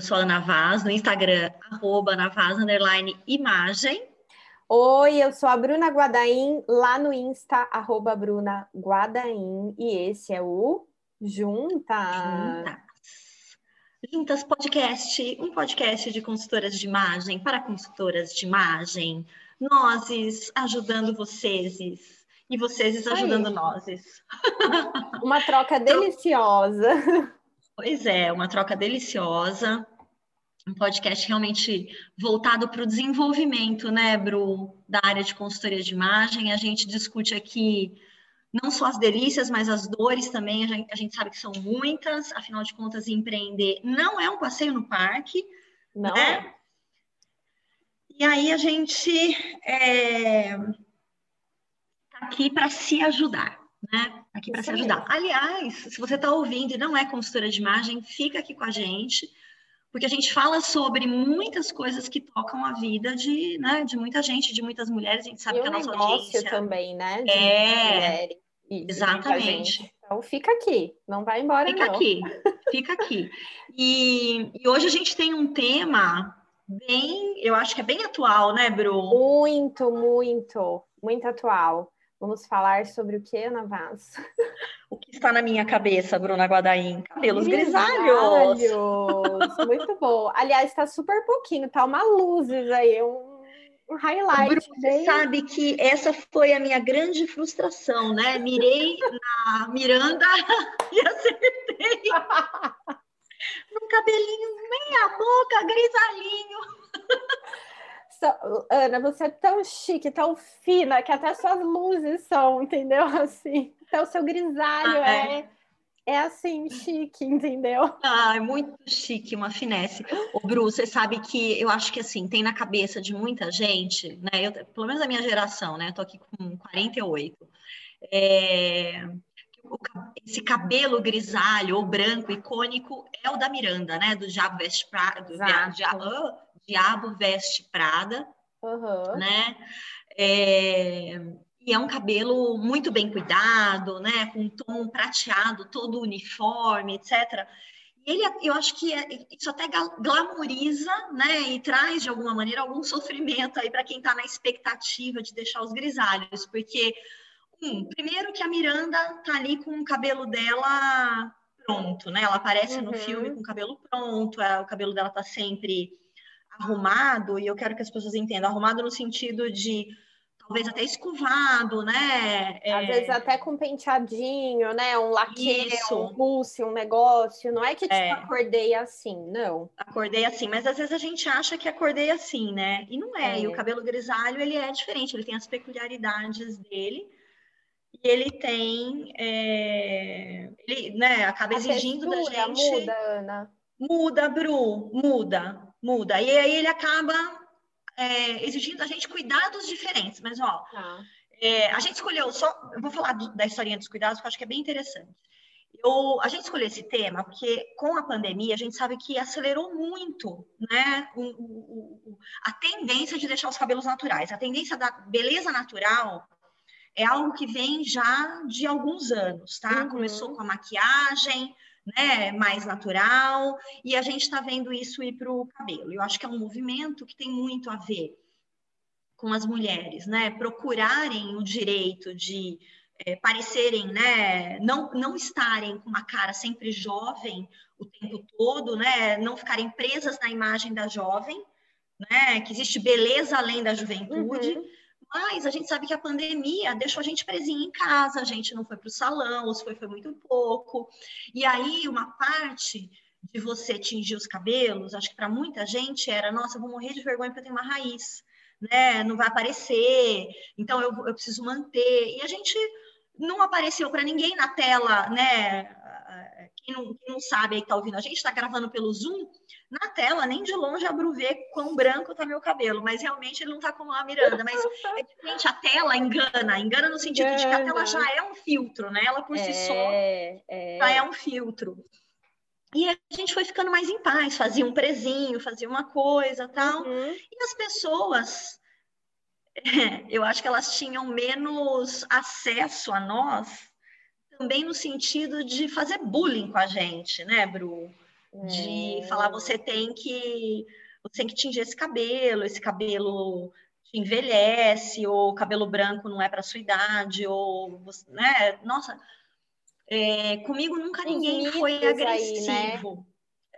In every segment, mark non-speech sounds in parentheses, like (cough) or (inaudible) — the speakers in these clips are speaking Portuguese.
Eu sou a Ana Vaz, no Instagram, arroba Ana Vaz, underline, imagem. Oi, eu sou a Bruna Guadaim, lá no Insta, arroba Bruna Guadaim, e esse é o Juntas. Juntas. Juntas Podcast, um podcast de consultoras de imagem para consultoras de imagem. Nós ajudando vocês e vocês ajudando nós. Uma troca (laughs) deliciosa. Pois é, uma troca deliciosa. Um podcast realmente voltado para o desenvolvimento, né, Bru, da área de consultoria de imagem. A gente discute aqui não só as delícias, mas as dores também. A gente, sabe que são muitas, afinal de contas, empreender não é um passeio no parque. Não né? é. E aí a gente é, tá aqui para se ajudar né? Aqui para se ajudar. Aliás, se você está ouvindo e não é consultora de imagem, fica aqui com a gente, porque a gente fala sobre muitas coisas que tocam a vida de, né, de muita gente, de muitas mulheres. A gente sabe e que a nossa audiência também, né? De é, exatamente. Então fica aqui, não vai embora fica não. aqui, fica aqui. E, e hoje a gente tem um tema bem, eu acho que é bem atual, né, Bru? Muito, muito, muito atual. Vamos falar sobre o que, Ana Vaz? O que está na minha cabeça, Bruna Guadaim? Cabelos grisalhos. grisalhos. (laughs) Muito bom. Aliás, está super pouquinho, tá uma luzes aí, um, um highlight. Bruno, bem... sabe que essa foi a minha grande frustração, né? Mirei na Miranda (laughs) e acertei. (laughs) um cabelinho meia boca, grisalhinho. Ana, você é tão chique, tão fina, que até suas luzes são, entendeu? (laughs) Assim, então o seu grisalho ah, é. é. é assim, chique, entendeu? Ah, é muito chique, uma finesse. Ô, Bru, você sabe que eu acho que assim, tem na cabeça de muita gente, né? Eu, pelo menos a minha geração, né? Eu tô aqui com 48. É, esse cabelo grisalho ou branco icônico é o da Miranda, né? Do Diabo Veste Prada, do Diabo, Diabo Veste Prada, uhum. né? É, e é um cabelo muito bem cuidado, né? Com um tom prateado, todo uniforme, etc. E ele, eu acho que é, isso até glamoriza, né? E traz de alguma maneira algum sofrimento aí para quem está na expectativa de deixar os grisalhos, porque um, primeiro que a Miranda tá ali com o cabelo dela pronto, né? Ela aparece uhum. no filme com o cabelo pronto, é, o cabelo dela tá sempre arrumado, e eu quero que as pessoas entendam, arrumado no sentido de talvez até escovado, né? É... Às vezes até com penteadinho, né? Um laque, um mousse, um negócio. Não é que tipo, é. acordei assim, não. Acordei assim, mas às vezes a gente acha que acordei assim, né? E não é. é. E o cabelo grisalho, ele é diferente, ele tem as peculiaridades dele. E ele tem, é... ele, né, acaba a exigindo da gente... muda, Ana. Muda, Bru, muda muda. E aí ele acaba é, exigindo da gente cuidados diferentes. Mas, ó, tá. é, a gente escolheu só. Eu vou falar do, da historinha dos cuidados, porque eu acho que é bem interessante. Eu, a gente escolheu esse tema porque, com a pandemia, a gente sabe que acelerou muito né, o, o, o, a tendência de deixar os cabelos naturais. A tendência da beleza natural é algo que vem já de alguns anos, tá? Uhum. Começou com a maquiagem, né, mais natural, e a gente está vendo isso ir para o cabelo. Eu acho que é um movimento que tem muito a ver com as mulheres, né, procurarem o direito de é, parecerem, né, não, não estarem com uma cara sempre jovem o tempo todo, né, não ficarem presas na imagem da jovem, né, que existe beleza além da juventude. Uhum mas a gente sabe que a pandemia deixou a gente presinha em casa, a gente não foi para o salão, ou se foi, foi muito pouco. E aí, uma parte de você tingir os cabelos, acho que para muita gente era, nossa, eu vou morrer de vergonha porque eu tenho uma raiz, né? Não vai aparecer, então eu, eu preciso manter. E a gente não apareceu para ninguém na tela, né? Quem não, quem não sabe aí que está ouvindo, a gente está gravando pelo Zoom, na tela, nem de longe a Bru vê quão branco tá meu cabelo, mas realmente ele não tá como a Miranda. Mas (laughs) é diferente, a tela engana, engana no sentido engana. de que a tela já é um filtro, né? Ela por é, si só é. já é um filtro. E a gente foi ficando mais em paz, fazia um prezinho, fazia uma coisa tal. Uhum. E as pessoas, (laughs) eu acho que elas tinham menos acesso a nós, também no sentido de fazer bullying com a gente, né, Bru? De falar você tem que você tem que tingir esse cabelo, esse cabelo te envelhece, ou cabelo branco não é para sua idade, ou né? Nossa, é, comigo nunca ninguém foi agressivo.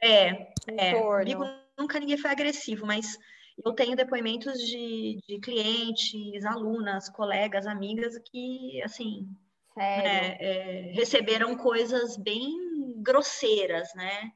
Aí, né? É, é comigo nunca ninguém foi agressivo, mas eu tenho depoimentos de, de clientes, alunas, colegas, amigas que, assim, é, é, receberam coisas bem grosseiras, né?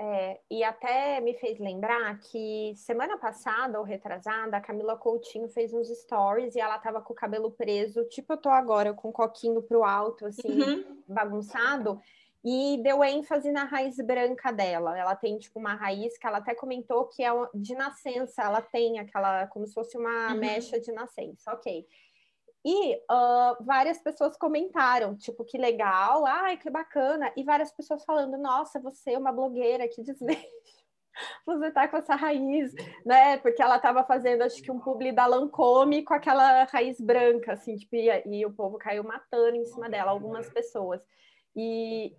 É, e até me fez lembrar que semana passada ou retrasada, a Camila Coutinho fez uns stories e ela tava com o cabelo preso, tipo eu tô agora, com o coquinho pro alto, assim, uhum. bagunçado, e deu ênfase na raiz branca dela. Ela tem, tipo, uma raiz que ela até comentou que é de nascença, ela tem aquela, como se fosse uma uhum. mecha de nascença, ok. E uh, várias pessoas comentaram, tipo, que legal, ai, que bacana. E várias pessoas falando, nossa, você é uma blogueira, que desleixo. (laughs) Você tá com essa raiz, né? Porque ela tava fazendo, acho que um publi da Lancome com aquela raiz branca, assim, tipo, e, e o povo caiu matando em cima dela, algumas pessoas. E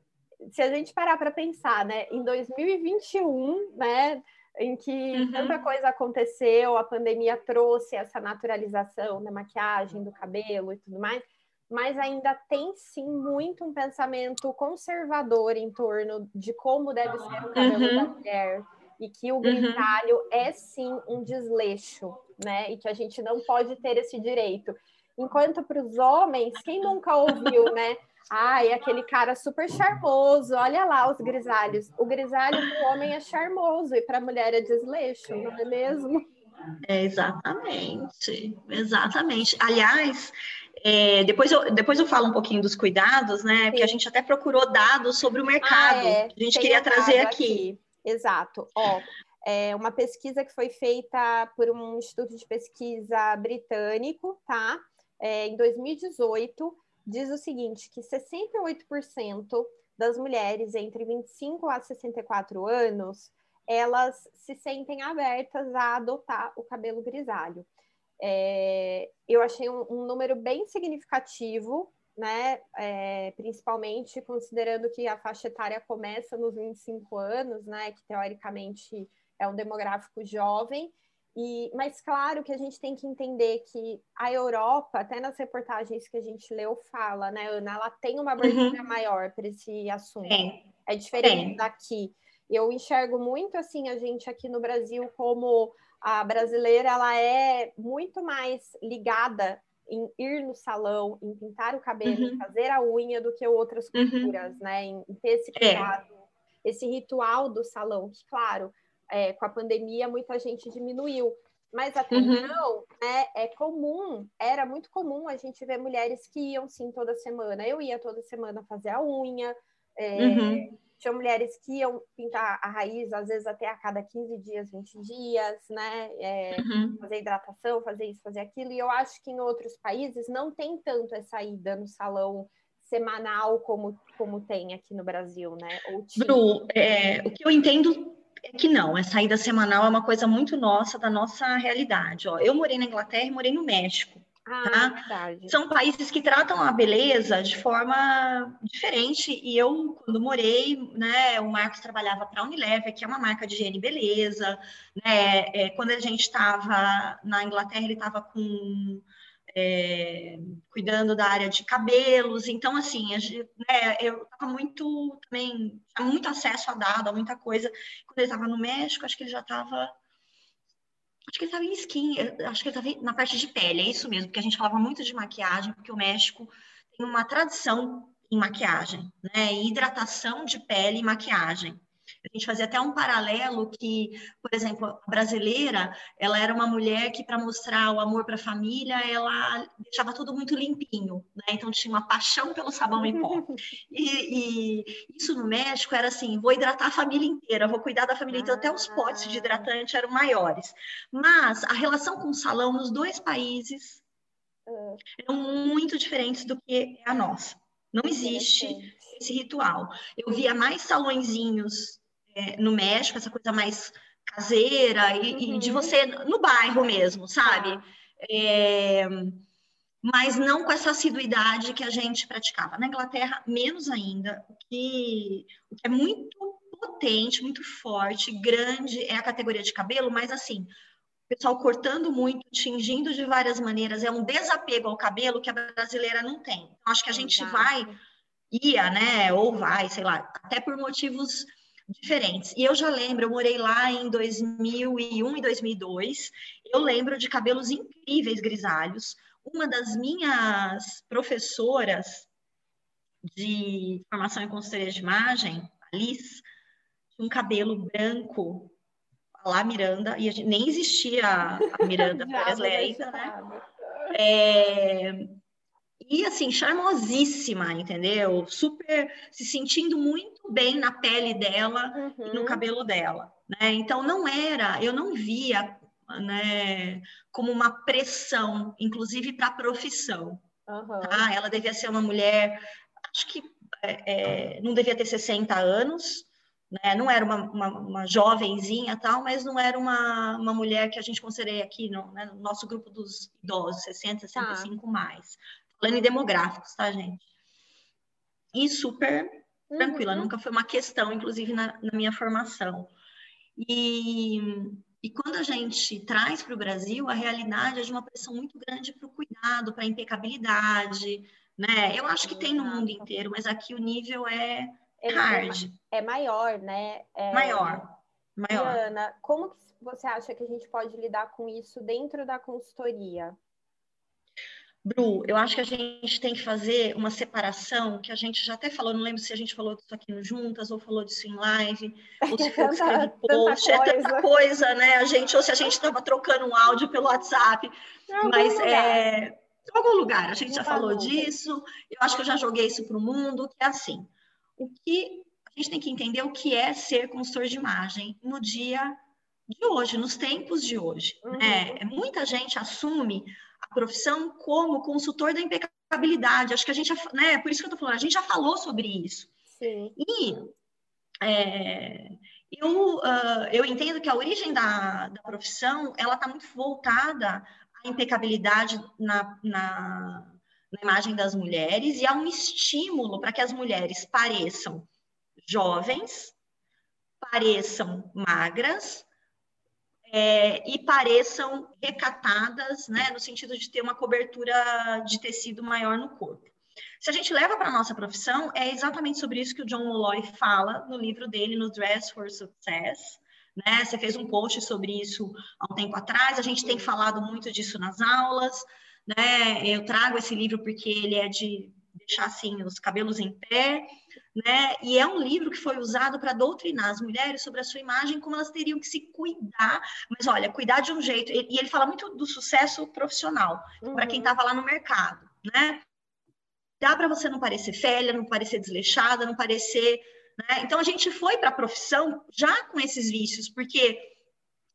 se a gente parar para pensar, né, em 2021, né, em que uhum. tanta coisa aconteceu, a pandemia trouxe essa naturalização da maquiagem, do cabelo e tudo mais, mas ainda tem sim muito um pensamento conservador em torno de como deve ser o cabelo uhum. da mulher e que o uhum. grisalho uhum. é sim um desleixo, né? E que a gente não pode ter esse direito. Enquanto para os homens, quem nunca ouviu, né? Ai, aquele cara super charmoso. Olha lá os grisalhos. O grisalho para o homem é charmoso e para a mulher é desleixo, não é mesmo? É, exatamente, exatamente. Aliás, é, depois, eu, depois eu falo um pouquinho dos cuidados, né? Sim. Porque a gente até procurou dados sobre o mercado. Ah, é. A gente Tem queria trazer aqui. aqui. Exato. Ó, é uma pesquisa que foi feita por um instituto de pesquisa britânico, tá? É, em 2018 diz o seguinte, que 68% das mulheres entre 25 a 64 anos, elas se sentem abertas a adotar o cabelo grisalho. É, eu achei um, um, número bem significativo, né? É, principalmente considerando que a faixa etária começa nos 25 anos, né? Que teoricamente é um demográfico jovem, e, mas claro que a gente tem que entender que a Europa, até nas reportagens que a gente leu, fala, né, Ana? Ela tem uma abertura uhum. maior para esse assunto. Sim. É diferente Sim. daqui. Eu enxergo muito assim a gente aqui no Brasil como a brasileira, ela é muito mais ligada em ir no salão, em pintar o cabelo, uhum. em fazer a unha do que outras uhum. culturas, uhum. né? Em ter esse é. cuidado, é. esse ritual do salão, que claro, é, com a pandemia muita gente diminuiu. Mas até uhum. então, né, é comum, era muito comum a gente ver mulheres que iam sim toda semana. Eu ia toda semana fazer a unha, é, uhum. tinha mulheres que iam pintar a raiz, às vezes até a cada 15 dias, 20 dias, né? É, uhum. Fazer hidratação, fazer isso, fazer aquilo. E eu acho que em outros países não tem tanto essa ida no salão semanal como, como tem aqui no Brasil, né? Bru, é, o que eu entendo é que não, a saída semanal é uma coisa muito nossa, da nossa realidade. Ó, eu morei na Inglaterra e morei no México. Ah, tá? São países que tratam a beleza de forma diferente. E eu, quando morei, né, o Marcos trabalhava para a Unilever, que é uma marca de higiene e beleza. Né? É, quando a gente estava na Inglaterra, ele estava com é, cuidando da área de cabelos. Então, assim, gente, né, eu estava muito também, tinha muito acesso a dado, a muita coisa. Quando ele estava no México, acho que ele já estava. Acho que ele estava em skin, acho que ele estava na parte de pele, é isso mesmo, porque a gente falava muito de maquiagem, porque o México tem uma tradição em maquiagem, né? Hidratação de pele e maquiagem. A gente fazia até um paralelo que, por exemplo, a brasileira, ela era uma mulher que, para mostrar o amor para a família, ela deixava tudo muito limpinho, né? Então tinha uma paixão pelo sabão em pó. (laughs) E, e, isso no México era assim: vou hidratar a família inteira, vou cuidar da família inteira, até os potes de hidratante eram maiores. Mas a relação com o salão nos dois países é. eram muito diferentes do que é a nossa. Não existe esse ritual. Eu via mais salõezinhos é, no México, essa coisa mais caseira e, uhum. e, de uhum. você no bairro mesmo, sabe? É, mas não com essa assiduidade que a gente praticava. Na Inglaterra, menos ainda, o que, o que é muito potente, muito forte, grande, é a categoria de cabelo, mas assim, o pessoal cortando muito, tingindo de várias maneiras, é um desapego ao cabelo que a brasileira não tem. Então, acho que a gente vai, ia, né, ou vai, sei lá, até por motivos diferentes. E eu já lembro, eu morei lá em 2001 e 2002, eu lembro de cabelos incríveis grisalhos. Uma das minhas professoras de formação em consultoria de imagem, a Liz, tinha um cabelo branco, lá Miranda, e gente, nem existia a Miranda (laughs) Presley ainda, né? É, e assim, charmosíssima, entendeu? Super se sentindo muito bem na pele dela uhum. e no uhum. cabelo dela, né? Então não era, eu não via, né, como uma pressão, inclusive para a profissão. Uhum. Tá? Ela devia ser uma mulher acho que é, é, não devia ter 60 anos, né? não era uma, uma, uma, jovenzinha tal, mas não era uma, uma mulher que a gente considerei aqui no, né, no nosso grupo dos idosos, 60, 65 tá. mais. Falando em demográficos, tá, gente? E super uhum. tranquila, nunca foi uma questão, inclusive na, na minha formação. E, e quando a gente traz para o Brasil, a realidade é de uma pressão muito grande para o cuidado, para a impecabilidade, né? Eu acho que tem no mundo inteiro, mas aqui o nível é hard. É maior, né? É... Maior. Maior. Ana, como que você acha que a gente pode lidar com isso dentro da consultoria? Bru, eu acho que a gente tem que fazer uma separação, que a gente já até falou, não lembro se a gente falou disso aqui no Juntas, ou falou disso em live, (laughs) ou se foi escreve post, é tanta coisa, né? A gente, ou se a gente estava trocando um áudio pelo WhatsApp, mas é, em algum lugar, a gente já falou disso, eu acho que eu já joguei isso para o mundo, que é assim, o que a gente tem que entender o que é ser consultor de imagem no dia de hoje, nos tempos de hoje. Uhum. Né? Muita gente assume profissão como consultor da impecabilidade. Acho que a gente, né? Por isso que eu estou falando, a gente já falou sobre isso. Sim. E é, eu, uh, eu entendo que a origem da, da profissão ela está muito voltada impecabilidade na, na, na imagem das mulheres e há um estímulo para que as mulheres pareçam jovens, pareçam magras é, e pareçam recatadas, né, no sentido de ter uma cobertura de tecido maior no corpo. Se a gente leva para a nossa profissão, é exatamente sobre isso que o John Molloy fala no livro dele, no Dress for Success, né? Você fez um post sobre isso há um tempo atrás, a gente tem falado muito disso nas aulas, né? Eu trago esse livro porque ele é de deixar assim os cabelos em pé, né? E é um livro que foi usado para doutrinar as mulheres sobre a sua imagem, como elas teriam que se cuidar. Mas olha, cuidar de um jeito. E ele fala muito do sucesso profissional uhum. para quem estava lá no mercado, né? Dá para você não parecer velha, não parecer desleixada, não parecer né? Então a gente foi para a profissão já com esses vícios, porque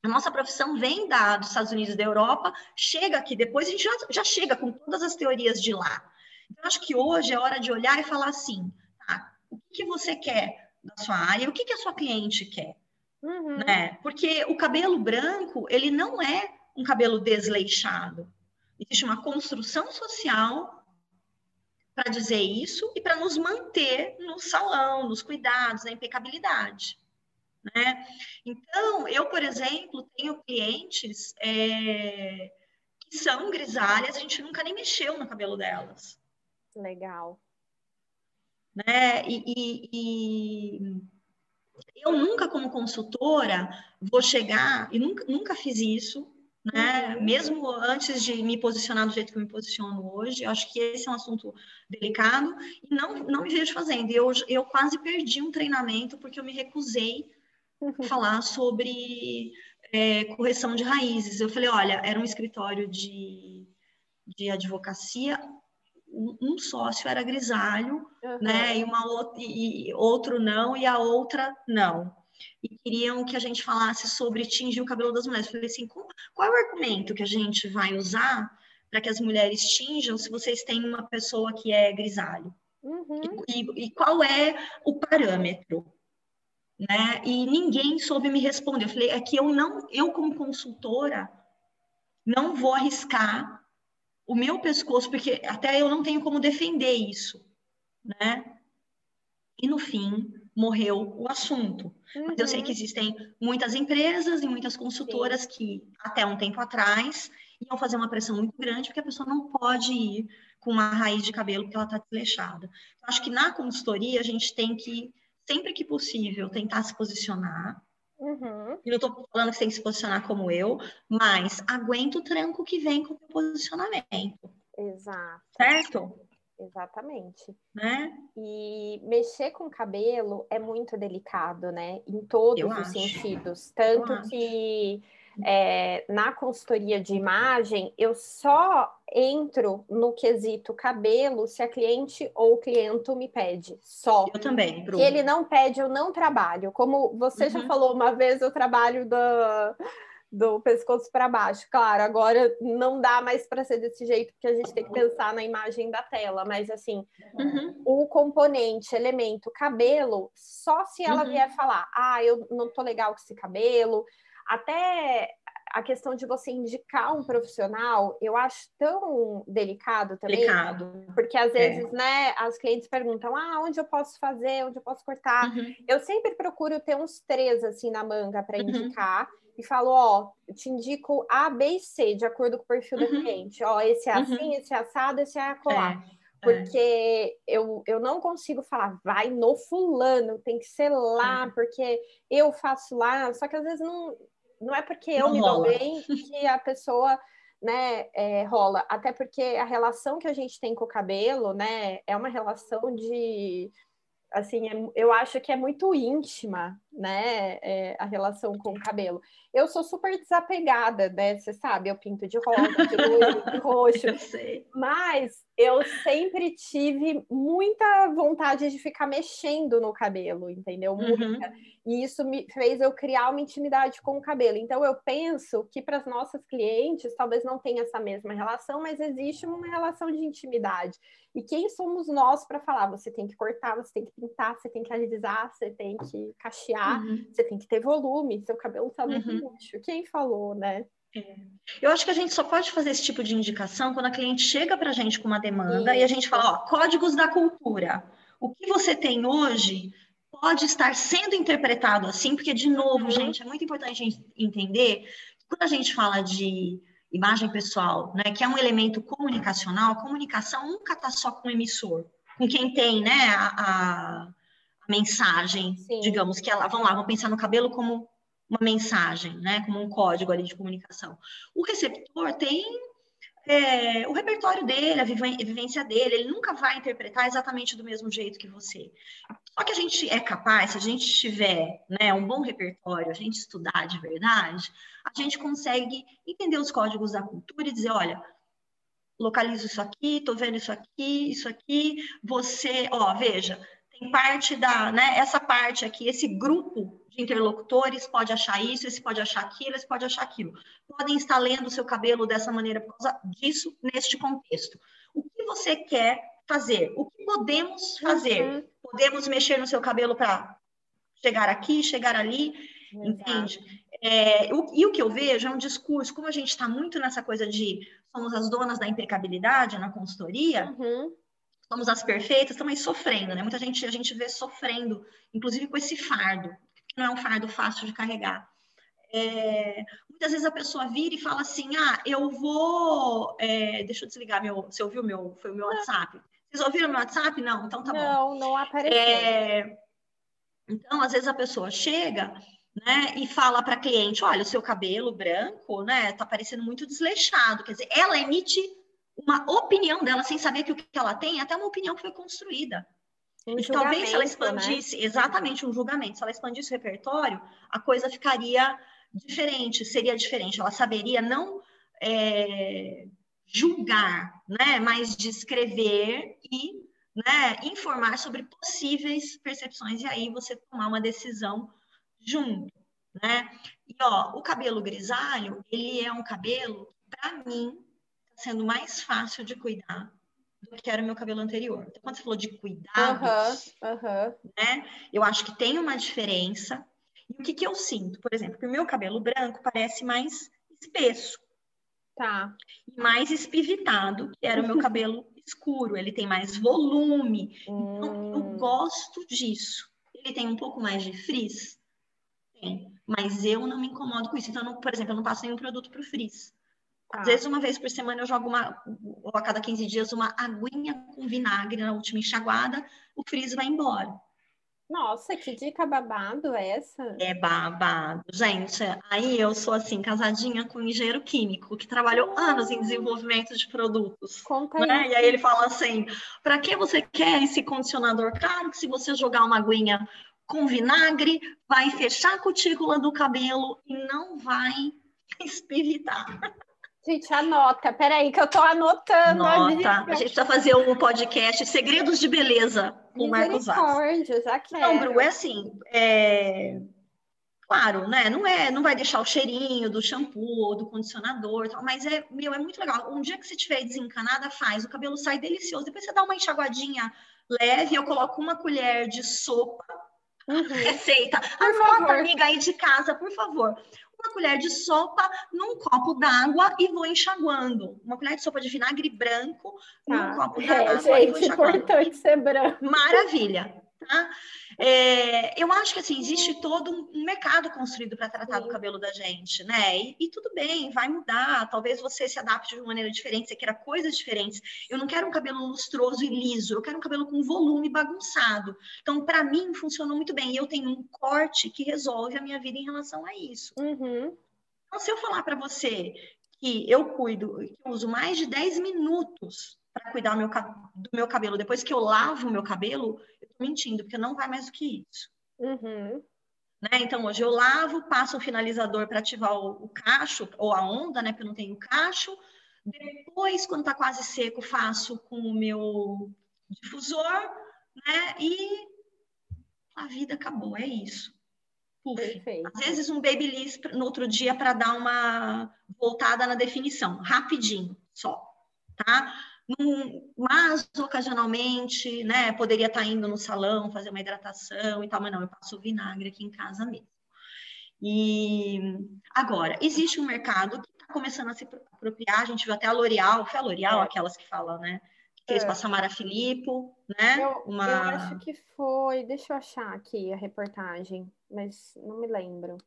a nossa profissão vem da, dos Estados Unidos da Europa, chega aqui depois, a gente já, já chega com todas as teorias de lá. Então, acho que hoje é hora de olhar e falar assim: tá, o que, você quer da sua área, o que, que a sua cliente quer. Uhum. Né? Porque o cabelo branco, ele não é um cabelo desleixado. Existe uma construção social para dizer isso e para nos manter no salão, nos cuidados, na impecabilidade. Né? Então, eu, por exemplo, tenho clientes é, que são grisalhas, a gente nunca nem mexeu no cabelo delas. Legal. Né? E, e, e, eu nunca, como consultora, vou chegar, e nunca, nunca fiz isso, né? Uhum. Mesmo antes de me posicionar do jeito que eu me posiciono hoje, eu acho que esse é um assunto delicado e não, não me vejo fazendo. Eu, eu quase perdi um treinamento porque eu me recusei a uhum. falar sobre é, correção de raízes. Eu falei, olha, era um escritório de, de advocacia, um, sócio era grisalho, uhum. né? E, uma, e outro não, e a outra não e queriam que a gente falasse sobre tingir o cabelo das mulheres. Eu falei assim, qual, qual é o argumento que a gente vai usar para que as mulheres tinjam se vocês têm uma pessoa que é grisalho? Uhum. E, e, qual é o parâmetro? Né? E ninguém soube me responder. Eu falei, é que eu não, eu como consultora, não vou arriscar o meu pescoço, porque até eu não tenho como defender isso, né? E no fim, morreu o assunto. Uhum. Mas eu sei que uhum. existem muitas empresas e muitas consultoras Sim. que, até um tempo atrás, iam fazer uma pressão muito grande, porque a pessoa não pode ir com uma raiz de cabelo porque ela está desleixada. Acho que na consultoria a gente tem que, sempre que possível, tentar se posicionar. Uhum. E não estou falando que você tem que se posicionar como eu, mas aguenta o tranco que vem com o posicionamento. Exato. Certo? Exatamente. Né? E mexer com cabelo é muito delicado, né? Em todos Eu os acho. sentidos. Tanto que é, na consultoria de imagem, eu só entro no quesito cabelo se a cliente ou o cliente me pede. Só. Eu também. Se ele não pede, eu não trabalho. Como você uhum. já falou uma vez, eu trabalho da do pescoço para baixo. Claro, agora não dá mais para ser desse jeito, porque a gente tem que pensar na imagem da tela, mas assim, uhum. o componente, elemento, cabelo, só se ela uhum. vier falar, ah, eu não tô legal com esse cabelo, até a questão de você indicar um profissional, eu acho tão delicado também. Delicado. Porque às é. vezes, é. né, as clientes perguntam: ah, onde eu posso fazer, onde eu posso cortar? Uhum. Eu sempre procuro ter uns três assim na manga para uhum. indicar e falo, ó, eu te indico A, B e C, de acordo com o perfil uhum. da cliente. Ó, esse é uhum. assim, esse é assado, esse é colar. É. Porque é. eu, eu não consigo falar, vai no fulano, tem que ser lá, é. porque eu faço lá. Só que às vezes não, não é porque eu não me rola. dou bem que a pessoa né, é, rola. Até porque a relação que a gente tem com o cabelo, né, é uma relação de assim, é, eu acho que é muito íntima, né, é, a relação com o cabelo. Eu sou super desapegada, né, você sabe, eu pinto de rosa, de (laughs) loiro, de roxo, eu mas eu sempre tive muita vontade de ficar mexendo no cabelo, entendeu? Uhum. Muita. E isso me fez eu criar uma intimidade com o cabelo. Então eu penso que para as nossas clientes talvez não tenha essa mesma relação, mas existe uma relação de intimidade. E quem somos nós para falar? Você tem que cortar, você tem que pintar, você tem que alisar, você tem que cachear, uhum. você tem que ter volume, seu cabelo está muito uhum. luxo. Quem falou, né? É. Eu acho que a gente só pode fazer esse tipo de indicação quando a cliente chega para a gente com uma demanda Isso. e a gente fala, ó, códigos da cultura. O que você tem hoje pode estar sendo interpretado assim, porque, de novo, uhum. gente, é muito importante a gente entender que quando a gente fala de imagem pessoal, né, que é um elemento comunicacional, a comunicação nunca está só com o emissor, com quem tem, né, a, a mensagem, Sim. digamos que ela, vamos lá, vamos pensar no cabelo como uma mensagem, né, como um código ali de comunicação. O receptor tem é, o repertório dele, a vivência dele, ele nunca vai interpretar exatamente do mesmo jeito que você. Só que a gente é capaz, se a gente tiver né, um bom repertório, a gente estudar de verdade, a gente consegue entender os códigos da cultura e dizer, olha, localizo isso aqui, tô vendo isso aqui, isso aqui, você, ó, veja, tem parte da, né, essa parte aqui, esse grupo de interlocutores pode achar isso, esse pode achar aquilo, esse pode achar aquilo. Podem estar lendo o seu cabelo dessa maneira por causa disso, neste contexto. O que você quer fazer? O que podemos fazer? Uhum. Podemos mexer no seu cabelo para chegar aqui, chegar ali, Exato. entende? É, o, e o que eu vejo é um discurso, como a gente está muito nessa coisa de somos as donas da impecabilidade na consultoria, uhum somos as perfeitas, estamos sofrendo, né? Muita gente a gente vê sofrendo, inclusive com esse fardo, que não é um fardo fácil de carregar. É, muitas vezes a pessoa vira e fala assim: ah, eu vou. É, deixa eu desligar meu. Você ouviu meu? Foi o meu WhatsApp. Vocês ouviram meu WhatsApp? Não, então tá não, bom. Não, não apareceu. É, então, às vezes a pessoa chega né, e fala para cliente: olha, o seu cabelo branco, né, tá parecendo muito desleixado. Quer dizer, ela emite uma opinião dela sem saber que o que ela tem é até uma opinião que foi construída. Um talvez se ela né? expandisse, né? exatamente um julgamento, se ela expandisse o repertório, a coisa ficaria diferente, seria diferente. Ela saberia não é, julgar, né, mas descrever e né, informar sobre possíveis percepções e aí você tomar uma decisão junto, né? E ó, o cabelo grisalho, ele é um cabelo, para mim, sendo mais fácil de cuidar do que era o meu cabelo anterior. Então, quando você falou de cuidados, né? Eu acho que tem uma diferença. E o que, que eu sinto? Por exemplo, que o meu cabelo branco parece mais espesso. Tá. Mais espivitado, que era o meu cabelo escuro. Ele tem mais volume. Hum. Então, eu hum. gosto disso. Ele tem um pouco mais de frizz? Tem. Mas eu não me incomodo com isso. Então, não, por exemplo, eu não passo nenhum produto para o frizz. Às vezes, uma vez por semana, eu jogo uma, ou a cada 15 dias, uma aguinha com vinagre na última enxaguada, o frizz vai embora. Nossa, que dica babado essa? É babado. Gente, aí eu sou assim, casadinha com um engenheiro químico que trabalhou anos em desenvolvimento de produtos. Conta né? E aí ele fala assim: para que você quer esse condicionador? Claro que se você jogar uma aguinha com vinagre, vai fechar a cutícula do cabelo e não vai (laughs) espivitar. Gente, anota. Peraí, que eu tô anotando. Anota. A gente precisa fazer um podcast Segredos de Beleza com o Marcos Vaz. Não, Bru, é assim... É... Claro, né? Não é, não vai deixar o cheirinho do shampoo do condicionador, tal, mas é, meu, é muito legal. Um dia que você estiver desencanada, faz, o cabelo sai delicioso. Depois você dá uma enxaguadinha leve, eu coloco uma colher de sopa. Uhum. (laughs) Receita. Por Anota, favor. amiga aí de casa, por favor uma colher de sopa num copo d'água e vou enxaguando. Uma colher de sopa de vinagre branco num ah, copo d'água é, e vou enxaguando. importante ser branco. Maravilha. Tá? É, eu acho que assim, existe todo um mercado construído para tratar do cabelo da gente, né? E, e, tudo bem, vai mudar. Talvez você se adapte de uma maneira diferente, você queira coisas diferentes. Eu não quero um cabelo lustroso e liso, eu quero um cabelo com volume bagunçado. Então, para mim, funcionou muito bem. E eu tenho um corte que resolve a minha vida em relação a isso. Uhum. Então, se eu falar para você que eu cuido, que eu uso mais de 10 minutos para cuidar meu, do meu cabelo depois que eu lavo o meu cabelo, mentindo, porque não vai mais do que isso. Uhum. Né? Então, hoje eu lavo, passo o finalizador para ativar o, o, cacho, ou a onda, né? Porque eu não tenho cacho. Depois, quando está quase seco, faço com o meu difusor, né? E a vida acabou, é isso. Às vezes um babyliss no outro dia para dar uma voltada na definição, rapidinho, só, tá? Mas ocasionalmente, né, poderia estar indo no salão fazer uma hidratação e tal, mas não, eu passo vinagre aqui em casa mesmo. E agora, existe um mercado que está começando a se apropriar, a gente viu até a L'Oréal, foi a L'Oréal, é. aquelas que falam, né? Que fez é. com a Samara Filippo, né? Eu, uma... eu acho que foi, deixa eu achar aqui a reportagem, mas não me lembro.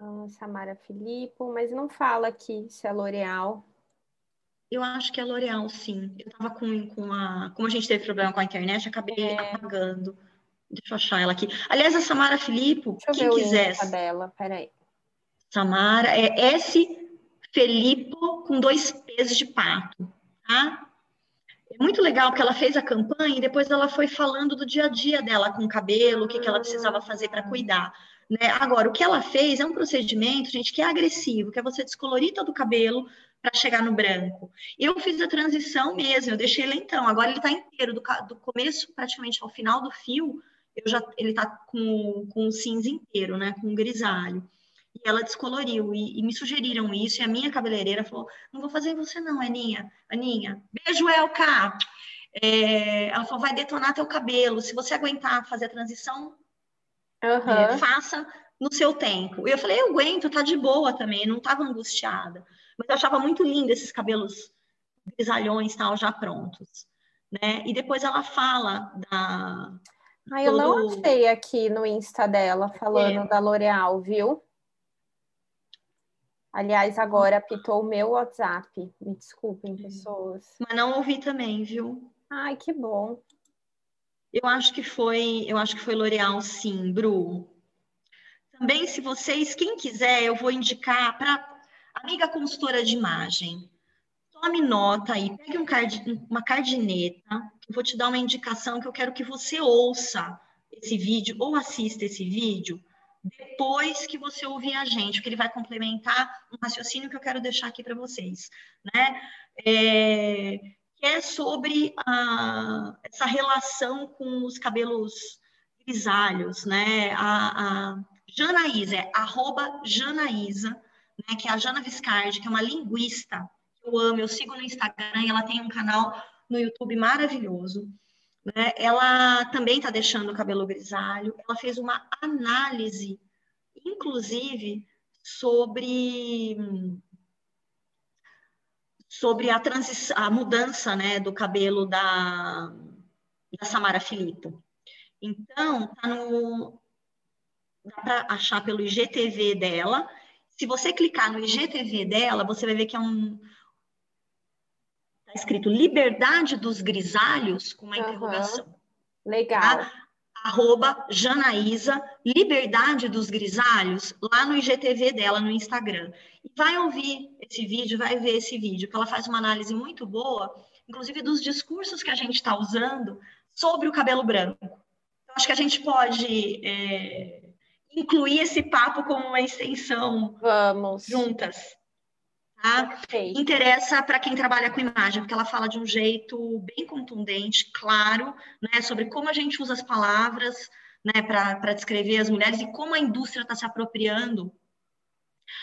Ah, Samara Filippo, mas não fala aqui se é L'Oréal. Eu acho que é L'Oréal, sim. Eu tava com, com a. Como a gente teve problema com a internet, acabei é. apagando. Deixa eu achar ela aqui. Aliás, a Samara Filippo, Deixa quem quiser. Dela, peraí. Samara, é S Filippo com dois P's de pato, tá? É muito legal porque ela fez a campanha e depois ela foi falando do dia a dia dela com o cabelo, o que, que ela precisava fazer para cuidar. Né? Agora, o que ela fez é um procedimento, gente, que é agressivo, que é você descolorir todo o cabelo para chegar no branco. Eu fiz a transição mesmo, eu deixei ele então, agora ele está inteiro, do, do, começo praticamente ao final do fio, eu já, ele está com, com o cinza inteiro, né, com o grisalho. E ela descoloriu, e, e, me sugeriram isso, e a minha cabeleireira falou, não vou fazer em você não, Aninha, Aninha, beijo, Elka! É, ela falou, vai detonar teu cabelo, se você aguentar fazer a transição, Uhum. É, faça no seu tempo. E eu falei, eu aguento, tá de boa também, não estava angustiada. Mas eu achava muito lindo esses cabelos grisalhões tal, já prontos. Né? E depois ela fala da. Ah, eu todo... não achei aqui no Insta dela falando é. da L'Oreal, viu? Aliás, agora apitou o meu WhatsApp. Me desculpem, pessoas. Mas não ouvi também, viu? Ai, que bom. Eu acho que foi, eu acho que foi L'Oréal, sim, Bru. Também, se vocês, quem quiser, eu vou indicar para amiga consultora de imagem. Tome nota aí, pegue um card, uma cardineta, eu vou te dar uma indicação que eu quero que você ouça esse vídeo ou assista esse vídeo depois que você ouvir a gente, porque ele vai complementar um raciocínio que eu quero deixar aqui para vocês, né? É, que é sobre a, essa relação com os cabelos grisalhos, né? A, a Janaísa, é arroba Janaísa, né? Que é a Jana Viscardi, que é uma linguista eu amo, eu sigo no Instagram e ela tem um canal no YouTube maravilhoso. Né? Ela também está deixando o cabelo grisalho. Ela fez uma análise, inclusive, sobre sobre a, a mudança né, do cabelo da, da Samara Filippo. Então, tá no dá para achar pelo IGTV dela. Se você clicar no IGTV dela, você vai ver que é um tá escrito Liberdade dos Grisalhos com uma uhum. interrogação. Legal. Tá? Arroba Janaísa Liberdade dos Grisalhos lá no IGTV dela no Instagram. E vai ouvir esse vídeo, vai ver esse vídeo, que ela faz uma análise muito boa, inclusive dos discursos que a gente está usando sobre o cabelo branco. Então, acho que a gente pode é, incluir esse papo como uma extensão Vamos. juntas. Tá? Interessa para quem trabalha com imagem, porque ela fala de um jeito bem contundente, claro, né, sobre como a gente usa as palavras né, para descrever as mulheres e como a indústria está se apropriando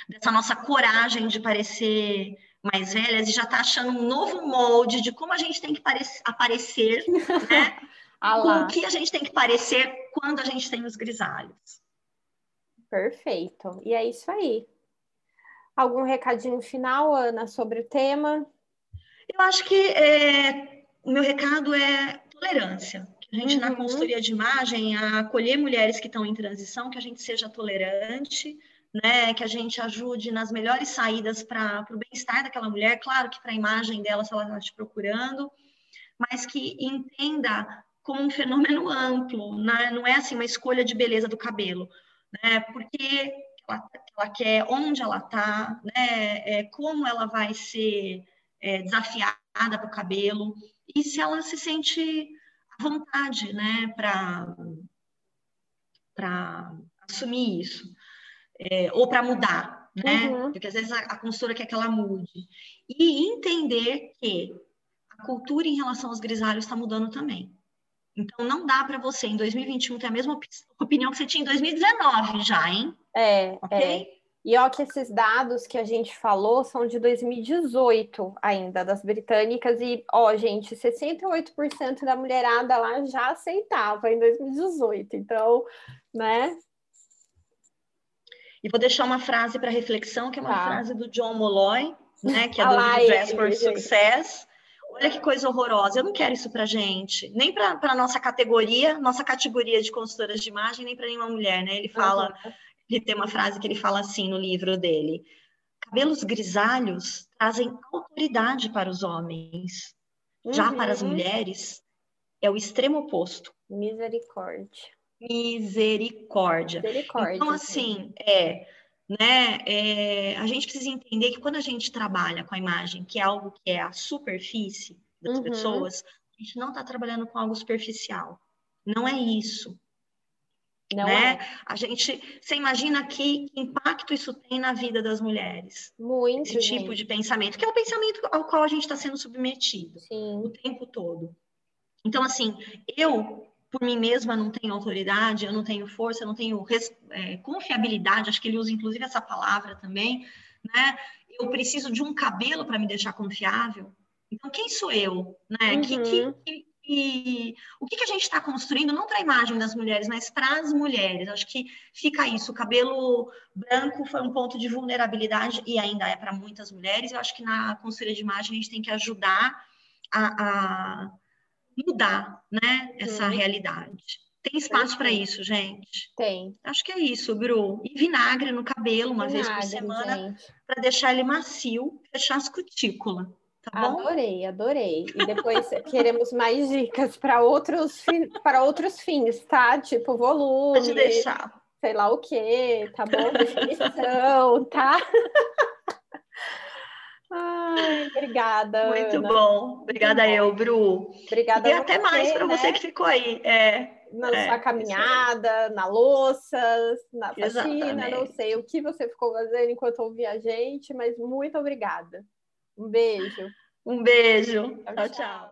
dessa nossa coragem de parecer mais velhas e já está achando um novo molde de como a gente tem que aparecer, (laughs) né? com o que a gente tem que parecer quando a gente tem os grisalhos. Perfeito. E é isso aí. Algum recadinho final, Ana, sobre o tema? Eu acho que é, o meu recado é tolerância. Que a gente, uhum. na consultoria de imagem, a acolher mulheres que estão em transição, que a gente seja tolerante, né? Que a gente ajude nas melhores saídas para o bem-estar daquela mulher, claro que para a imagem dela, se ela está te procurando, mas que entenda como um fenômeno amplo, né? não é assim uma escolha de beleza do cabelo né? Porque ela, ela quer, onde ela está, né? É, como ela vai ser é, desafiada para o cabelo e se ela se sente à vontade, né? Para para assumir isso é, ou para mudar, né? Uhum. Porque às vezes a, a consultora quer que ela mude e entender que a cultura em relação aos grisalhos está mudando também. Então, não dá para você, em 2021, ter a mesma opinião que você tinha em 2019 já, hein? É, ok? É. E ó que esses dados que a gente falou são de 2018 ainda, das britânicas, e ó, gente, 68% da mulherada lá já aceitava em 2018. Então, né? E vou deixar uma frase para reflexão, que é uma tá. frase do John Molloy, né, que é (laughs) do Dress for Success. Olha que coisa horrorosa. Eu não quero isso para gente, nem para a nossa categoria, nossa categoria de consultoras de imagem, nem para nenhuma mulher, né? Ele fala, uhum. Ele tem uma frase que ele fala assim no livro dele: cabelos grisalhos trazem autoridade para os homens, uhum. já para as mulheres é o extremo oposto. Misericórdia. Misericórdia. Misericórdia. Então, assim, é né? É, a gente precisa entender que quando a gente trabalha com a imagem, que é algo que é a superfície das uhum. pessoas, a gente não está trabalhando com algo superficial. Não é isso. Não né? É. A gente, você imagina que impacto isso tem na vida das mulheres? Muito. Esse gente. tipo de pensamento, que é o pensamento ao qual a gente está sendo submetido Sim. o tempo todo. Então, assim, eu por mim mesma não tenho autoridade, eu não tenho força, eu não tenho é, confiabilidade, acho que ele usa inclusive essa palavra também, né? Eu preciso de um cabelo para me deixar confiável. Então, quem sou eu? Né? Uhum. Que, que, que, o que, que a gente está construindo, não para a imagem das mulheres, mas para as mulheres? Acho que fica isso. O cabelo branco foi um ponto de vulnerabilidade e ainda é para muitas mulheres. Eu acho que na consultoria de imagem a gente tem que ajudar a, a mudar, né, essa realidade. Tem espaço para isso, gente? Tem. Acho que é isso, Bru. E vinagre no cabelo uma vinagre, vez por semana para deixar ele macio, fechar as cutículas. Tá? Adorei, adorei. E depois (laughs) queremos mais dicas para outros para outros fins, tá? Tipo volume. Pode deixar. Sei lá o quê, tá bom? Definição, (laughs) tá? Ai, obrigada. Muito Ana. bom. Obrigada eu, Bru. Obrigada. E até você, mais para né? você que ficou aí. É, na é, sua caminhada, na louça, na faxina, não sei o que você ficou fazendo enquanto ouvia a gente, mas muito obrigada. Um beijo. Um beijo. tchau. tchau. tchau.